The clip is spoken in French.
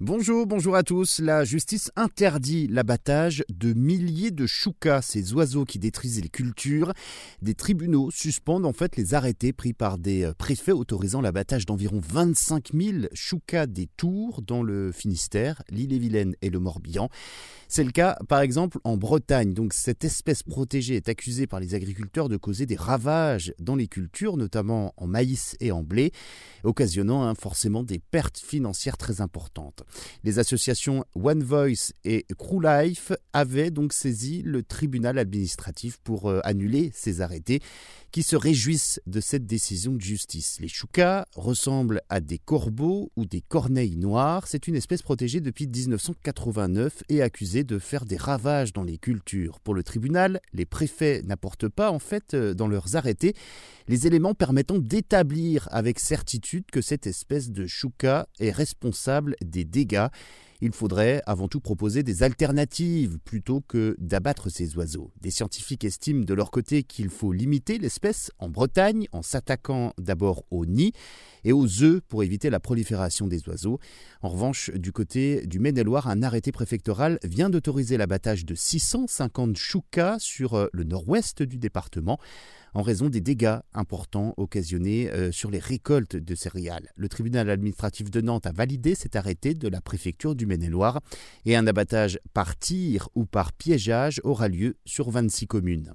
Bonjour, bonjour à tous. La justice interdit l'abattage de milliers de choucas, ces oiseaux qui détruisent les cultures. Des tribunaux suspendent en fait les arrêtés pris par des euh, préfets autorisant l'abattage d'environ 25 000 choucas des Tours dans le Finistère, l'île-et-Vilaine et le Morbihan. C'est le cas par exemple en Bretagne. Donc cette espèce protégée est accusée par les agriculteurs de causer des ravages dans les cultures, notamment en maïs et en blé, occasionnant hein, forcément des pertes financières très importantes. Les associations One Voice et Crew Life avaient donc saisi le tribunal administratif pour euh, annuler ces arrêtés qui se réjouissent de cette décision de justice. Les choucas ressemblent à des corbeaux ou des corneilles noires. C'est une espèce protégée depuis 1989 et accusée de faire des ravages dans les cultures. Pour le tribunal, les préfets n'apportent pas en fait euh, dans leurs arrêtés les éléments permettant d'établir avec certitude que cette espèce de chouca est responsable des dégâts il faudrait avant tout proposer des alternatives plutôt que d'abattre ces oiseaux. Des scientifiques estiment de leur côté qu'il faut limiter l'espèce en Bretagne en s'attaquant d'abord aux nids et aux œufs pour éviter la prolifération des oiseaux. En revanche, du côté du Maine-et-Loire, un arrêté préfectoral vient d'autoriser l'abattage de 650 choucas sur euh, le nord-ouest du département en raison des dégâts importants occasionnés euh, sur les récoltes de céréales. Le tribunal administratif de Nantes a validé cet arrêté de la préfecture du Maine-et-Loire et un abattage par tir ou par piégeage aura lieu sur 26 communes.